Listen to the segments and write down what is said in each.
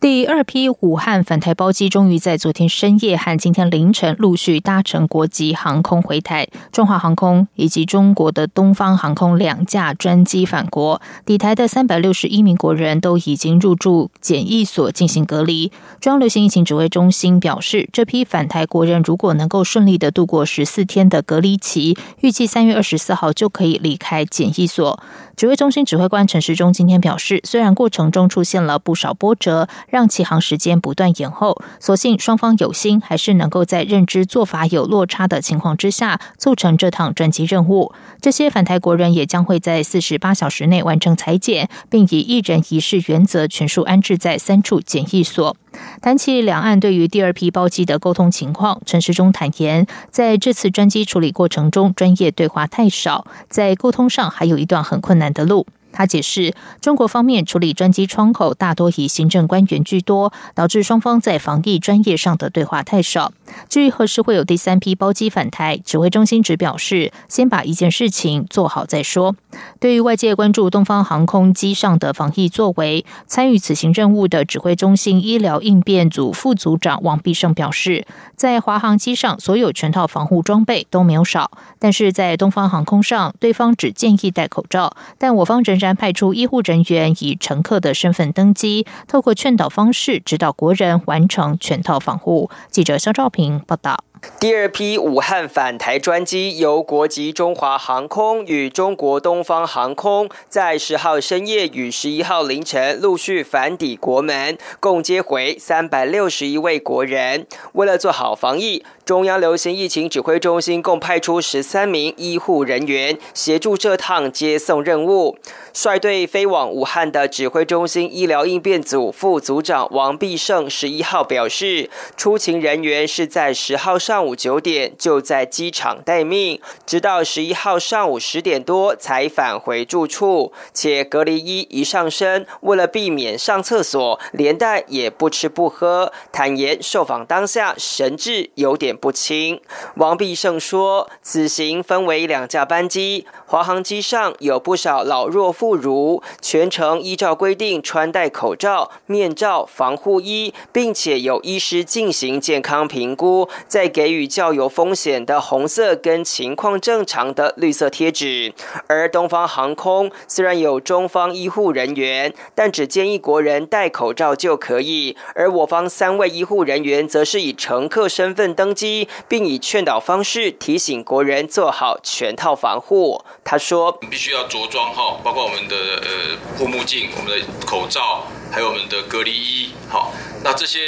第二批武汉返台包机终于在昨天深夜和今天凌晨陆续搭乘国际航空回台，中华航空以及中国的东方航空两架专机返国。抵台的三百六十一名国人都已经入住检疫所进行隔离。中央流行疫情指挥中心表示，这批返台国人如果能够顺利的度过十四天的隔离期，预计三月二十四号就可以离开检疫所。指挥中心指挥官陈时中今天表示，虽然过程中出现了不少波折，让起航时间不断延后，所幸双方有心，还是能够在认知做法有落差的情况之下，促成这趟专机任务。这些返台国人也将会在四十八小时内完成裁剪，并以一人一室原则全数安置在三处检疫所。谈起两岸对于第二批包机的沟通情况，陈时中坦言，在这次专机处理过程中，专业对话太少，在沟通上还有一段很困难的路。他解释，中国方面处理专机窗口大多以行政官员居多，导致双方在防疫专业上的对话太少。至于何时会有第三批包机返台，指挥中心只表示，先把一件事情做好再说。对于外界关注东方航空机上的防疫作为，参与此行任务的指挥中心医疗应变组副组长王必胜表示，在华航机上所有全套防护装备都没有少，但是在东方航空上，对方只建议戴口罩，但我方仍然派出医护人员以乘客的身份登机，透过劝导方式指导国人完成全套防护。记者肖兆平报道。第二批武汉返台专机由国籍中华航空与中国东方航空在十号深夜与十一号凌晨陆续返抵国门，共接回三百六十一位国人。为了做好防疫，中央流行疫情指挥中心共派出十三名医护人员协助这趟接送任务。率队飞往武汉的指挥中心医疗应变组副组长王必胜十一号表示，出勤人员是在十号上上午九点就在机场待命，直到十一号上午十点多才返回住处，且隔离衣一上身，为了避免上厕所，连带也不吃不喝。坦言受访当下神志有点不清。王必胜说，此行分为两架班机，华航机上有不少老弱。妇孺全程依照规定穿戴口罩、面罩、防护衣，并且有医师进行健康评估，再给给予较有风险的红色跟情况正常的绿色贴纸。而东方航空虽然有中方医护人员，但只建议国人戴口罩就可以。而我方三位医护人员则是以乘客身份登机，并以劝导方式提醒国人做好全套防护。他说：“必须要着装哈，包括。”我们的呃护目镜、我们的口罩，还有我们的隔离衣，好，那这些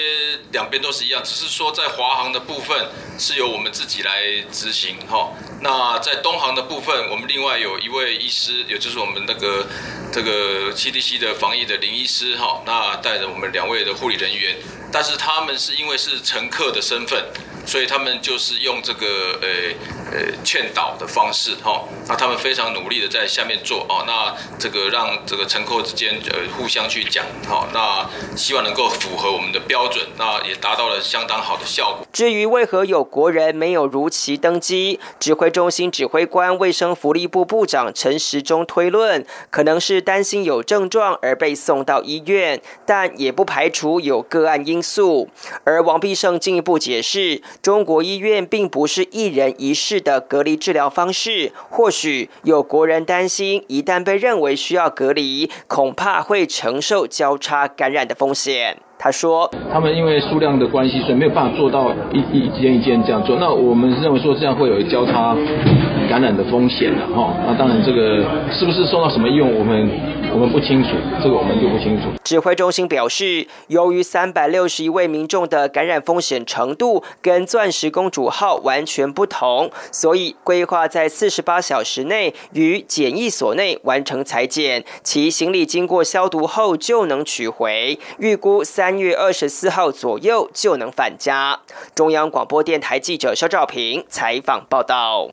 两边都是一样，只是说在华航的部分是由我们自己来执行，哈。那在东航的部分，我们另外有一位医师，也就是我们那个这个 CDC 的防疫的林医师，哈，那带着我们两位的护理人员，但是他们是因为是乘客的身份。所以他们就是用这个呃呃劝导的方式哈，那他们非常努力的在下面做哦，那这个让这个乘客之间呃互相去讲好，那希望能够符合我们的标准，那也达到了相当好的效果。至于为何有国人没有如期登机，指挥中心指挥官卫生福利部部长陈时中推论，可能是担心有症状而被送到医院，但也不排除有个案因素。而王必胜进一步解释。中国医院并不是一人一室的隔离治疗方式，或许有国人担心，一旦被认为需要隔离，恐怕会承受交叉感染的风险。他说：“他们因为数量的关系，所以没有办法做到一一间一间这样做。那我们认为说这样会有交叉感染的风险的哈。那当然，这个是不是受到什么用，我们我们不清楚，这个我们就不清楚。指挥中心表示，由于三百六十一位民众的感染风险程度跟钻石公主号完全不同，所以规划在四十八小时内于检疫所内完成裁剪，其行李经过消毒后就能取回。预估三月二十四号左右就能返家。中央广播电台记者肖兆平采访报道。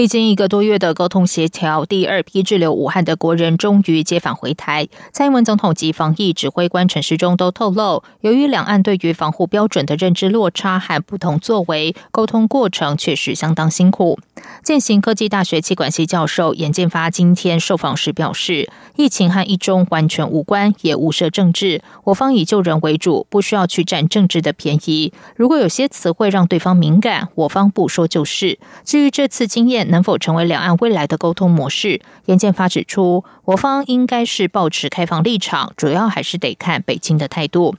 历经一个多月的沟通协调，第二批滞留武汉的国人终于接返回台。蔡英文总统及防疫指挥官陈时中都透露，由于两岸对于防护标准的认知落差和不同作为，沟通过程确实相当辛苦。建行科技大学气管系教授严建发今天受访时表示，疫情和一中完全无关，也无涉政治。我方以救人为主，不需要去占政治的便宜。如果有些词汇让对方敏感，我方不说就是。至于这次经验。能否成为两岸未来的沟通模式？严建发指出，我方应该是保持开放立场，主要还是得看北京的态度。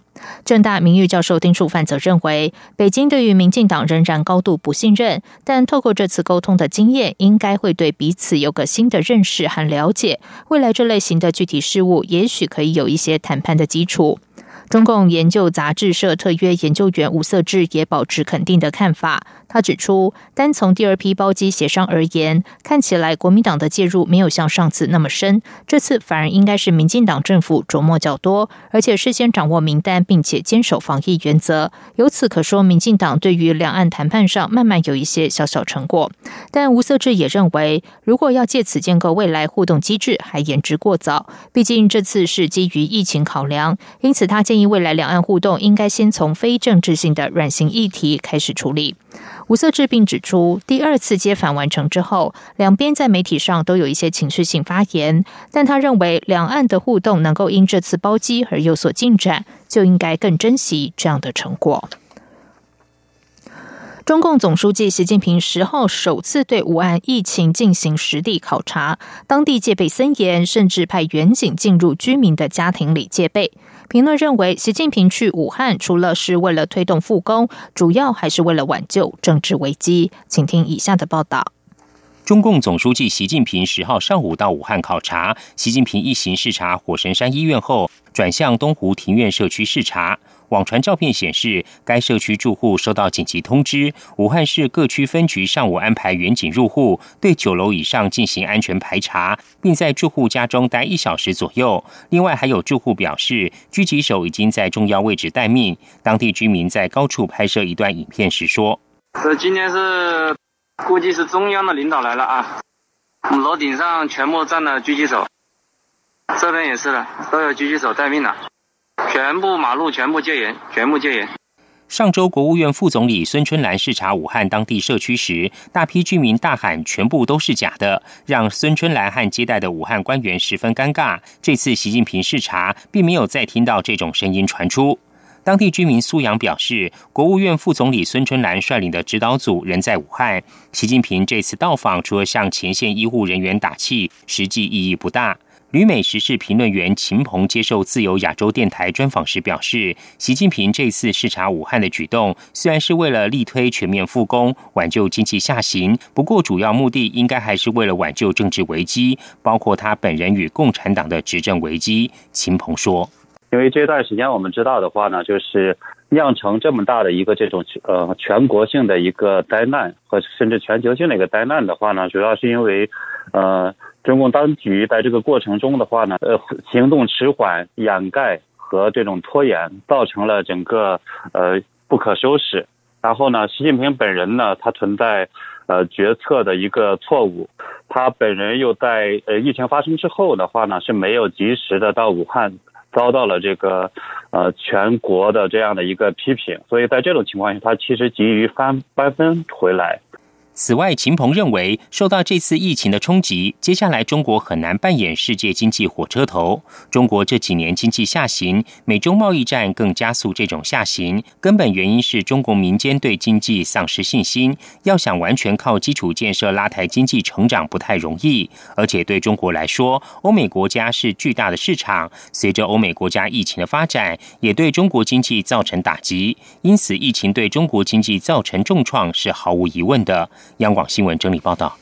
正大名誉教授丁树范则认为，北京对于民进党仍然高度不信任，但透过这次沟通的经验，应该会对彼此有个新的认识和了解。未来这类型的具体事务，也许可以有一些谈判的基础。中共研究杂志社特约研究员吴色志也保持肯定的看法。他指出，单从第二批包机协商而言，看起来国民党的介入没有像上次那么深，这次反而应该是民进党政府琢磨较多，而且事先掌握名单，并且坚守防疫原则。由此可说，民进党对于两岸谈判上慢慢有一些小小成果。但吴色志也认为，如果要借此建构未来互动机制，还言之过早。毕竟这次是基于疫情考量，因此他建议未来两岸互动应该先从非政治性的软性议题开始处理。吴色志并指出，第二次接访完成之后，两边在媒体上都有一些情绪性发言，但他认为两岸的互动能够因这次包机而有所进展，就应该更珍惜这样的成果。中共总书记习近平十号首次对武汉疫情进行实地考察，当地戒备森严，甚至派远警进入居民的家庭里戒备。评论认为，习近平去武汉除了是为了推动复工，主要还是为了挽救政治危机。请听以下的报道：中共总书记习近平十号上午到武汉考察，习近平一行视察火神山医院后，转向东湖庭院社区视察。网传照片显示，该社区住户收到紧急通知，武汉市各区分局上午安排员警入户，对九楼以上进行安全排查，并在住户家中待一小时左右。另外，还有住户表示，狙击手已经在重要位置待命。当地居民在高处拍摄一段影片时说：“这今天是估计是中央的领导来了啊，楼顶上全部站了狙击手，这边也是的，都有狙击手待命了。”全部马路全部戒严，全部戒严。上周，国务院副总理孙春兰视察武汉当地社区时，大批居民大喊“全部都是假的”，让孙春兰和接待的武汉官员十分尴尬。这次习近平视察，并没有再听到这种声音传出。当地居民苏阳表示，国务院副总理孙春兰率领的指导组仍在武汉。习近平这次到访，除了向前线医护人员打气，实际意义不大。旅美时事评论员秦鹏接受自由亚洲电台专访时表示，习近平这次视察武汉的举动，虽然是为了力推全面复工、挽救经济下行，不过主要目的应该还是为了挽救政治危机，包括他本人与共产党的执政危机。秦鹏说：“因为这段时间我们知道的话呢，就是酿成这么大的一个这种呃全国性的一个灾难，和甚至全球性的一个灾难的话呢，主要是因为呃。”中共当局在这个过程中的话呢，呃，行动迟缓、掩盖和这种拖延，造成了整个呃不可收拾。然后呢，习近平本人呢，他存在呃决策的一个错误，他本人又在呃疫情发生之后的话呢，是没有及时的到武汉，遭到了这个呃全国的这样的一个批评。所以在这种情况下，他其实急于翻翻分回来。此外，秦鹏认为，受到这次疫情的冲击，接下来中国很难扮演世界经济火车头。中国这几年经济下行，美中贸易战更加速这种下行。根本原因是中国民间对经济丧失信心，要想完全靠基础建设拉抬经济成长不太容易。而且对中国来说，欧美国家是巨大的市场，随着欧美国家疫情的发展，也对中国经济造成打击。因此，疫情对中国经济造成重创是毫无疑问的。央广新闻整理报道。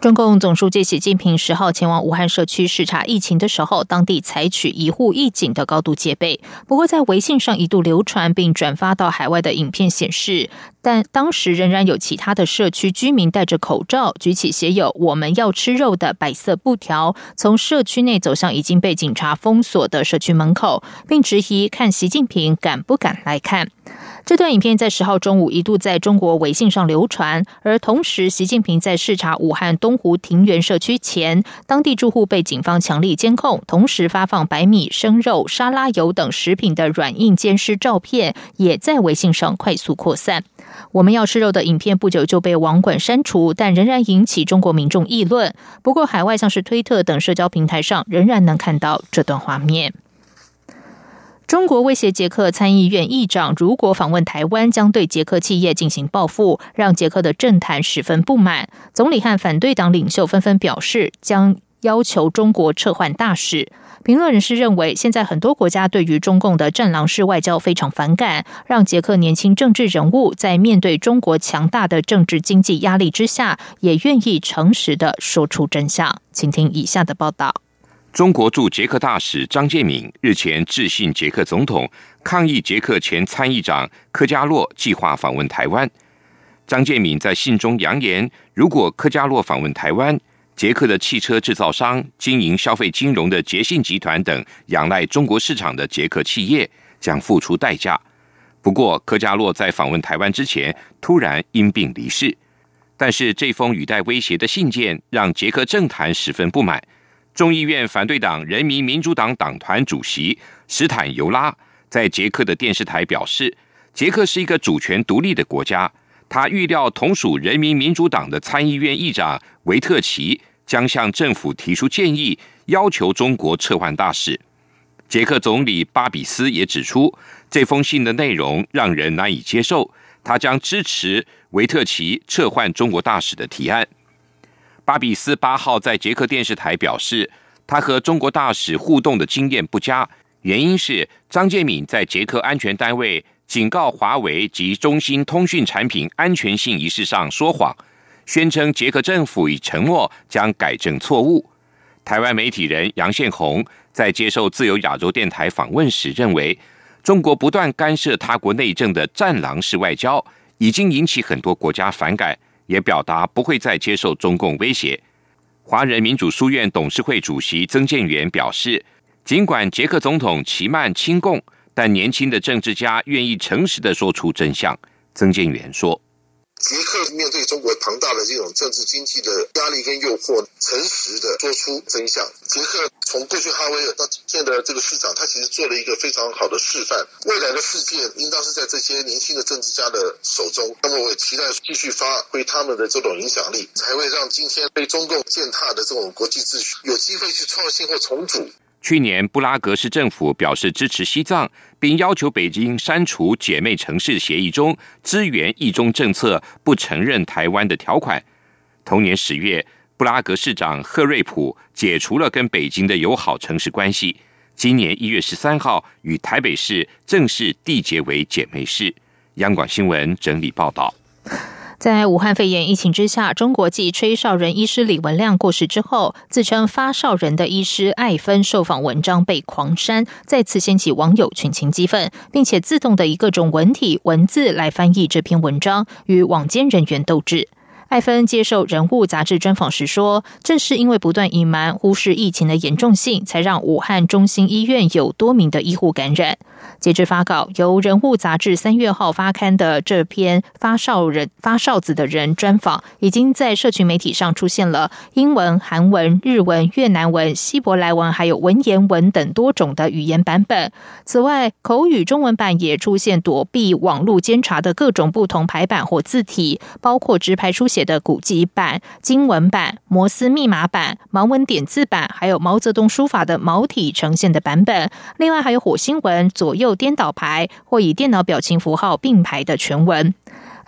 中共总书记习近平十号前往武汉社区视察疫情的时候，当地采取一户一警的高度戒备。不过，在微信上一度流传并转发到海外的影片显示，但当时仍然有其他的社区居民戴着口罩，举起写有“我们要吃肉”的白色布条，从社区内走向已经被警察封锁的社区门口，并质疑看习近平敢不敢来看。这段影片在十号中午一度在中国微信上流传，而同时，习近平在视察武汉东湖庭园社区前，当地住户被警方强力监控，同时发放白米、生肉、沙拉油等食品的软硬兼施照片，也在微信上快速扩散。我们要吃肉的影片不久就被网管删除，但仍然引起中国民众议论。不过，海外像是推特等社交平台上，仍然能看到这段画面。中国威胁捷克参议院议长，如果访问台湾，将对捷克企业进行报复，让捷克的政坛十分不满。总理和反对党领袖纷纷表示，将要求中国撤换大使。评论人士认为，现在很多国家对于中共的战狼式外交非常反感，让捷克年轻政治人物在面对中国强大的政治经济压力之下，也愿意诚实的说出真相。请听以下的报道。中国驻捷克大使张建敏日前致信捷克总统，抗议捷克前参议长科加洛计划访问台湾。张建敏在信中扬言，如果科加洛访问台湾，捷克的汽车制造商、经营消费金融的捷信集团等仰赖中国市场的捷克企业将付出代价。不过，科加洛在访问台湾之前突然因病离世。但是，这封语带威胁的信件让捷克政坛十分不满。众议院反对党人民民主党党团主席史坦尤拉在捷克的电视台表示，捷克是一个主权独立的国家。他预料同属人民民主党的参议院议长维特奇将向政府提出建议，要求中国撤换大使。捷克总理巴比斯也指出，这封信的内容让人难以接受。他将支持维特奇撤换中国大使的提案。巴比斯八号在捷克电视台表示，他和中国大使互动的经验不佳，原因是张建敏在捷克安全单位警告华为及中兴通讯产品安全性一事上说谎，宣称捷克政府已承诺将改正错误。台湾媒体人杨宪宏在接受自由亚洲电台访问时认为，中国不断干涉他国内政的战狼式外交，已经引起很多国家反感。也表达不会再接受中共威胁。华人民主书院董事会主席曾建元表示，尽管捷克总统齐曼亲共，但年轻的政治家愿意诚实的说出真相。曾建元说。捷克面对中国庞大的这种政治经济的压力跟诱惑，诚实的说出真相。捷克从过去哈维尔到现在的这个市长，他其实做了一个非常好的示范。未来的世界应当是在这些年轻的政治家的手中。那么我也期待继续发挥他们的这种影响力，才会让今天被中共践踏的这种国际秩序有机会去创新或重组。去年，布拉格市政府表示支持西藏，并要求北京删除姐妹城市协议中支援一中政策、不承认台湾的条款。同年十月，布拉格市长赫瑞普解除了跟北京的友好城市关系。今年一月十三号，与台北市正式缔结为姐妹市。央广新闻整理报道。在武汉肺炎疫情之下，中国籍吹哨人医师李文亮过世之后，自称发哨人的医师艾芬受访文章被狂删，再次掀起网友群情激愤，并且自动的以各种文体文字来翻译这篇文章，与网监人员斗智。艾芬接受《人物》杂志专访时说：“正是因为不断隐瞒、忽视疫情的严重性，才让武汉中心医院有多名的医护感染。”截至发稿，由《人物》杂志三月号发刊的这篇发哨人、发哨子的人专访，已经在社群媒体上出现了英文、韩文、日文、越南文、希伯来文，还有文言文等多种的语言版本。此外，口语中文版也出现躲避网络监察的各种不同排版或字体，包括直排书写。的古籍版、经文版、摩斯密码版、盲文点字版，还有毛泽东书法的毛体呈现的版本。另外还有火星文左右颠倒排或以电脑表情符号并排的全文。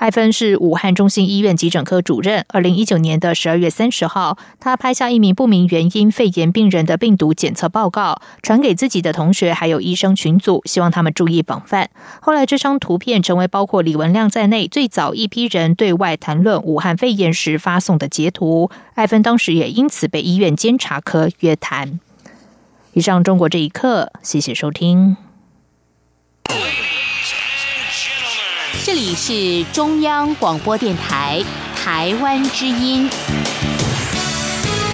艾芬是武汉中心医院急诊科主任。二零一九年的十二月三十号，他拍下一名不明原因肺炎病人的病毒检测报告，传给自己的同学还有医生群组，希望他们注意防范。后来，这张图片成为包括李文亮在内最早一批人对外谈论武汉肺炎时发送的截图。艾芬当时也因此被医院监察科约谈。以上，中国这一刻，谢谢收听。这里是中央广播电台台湾之音。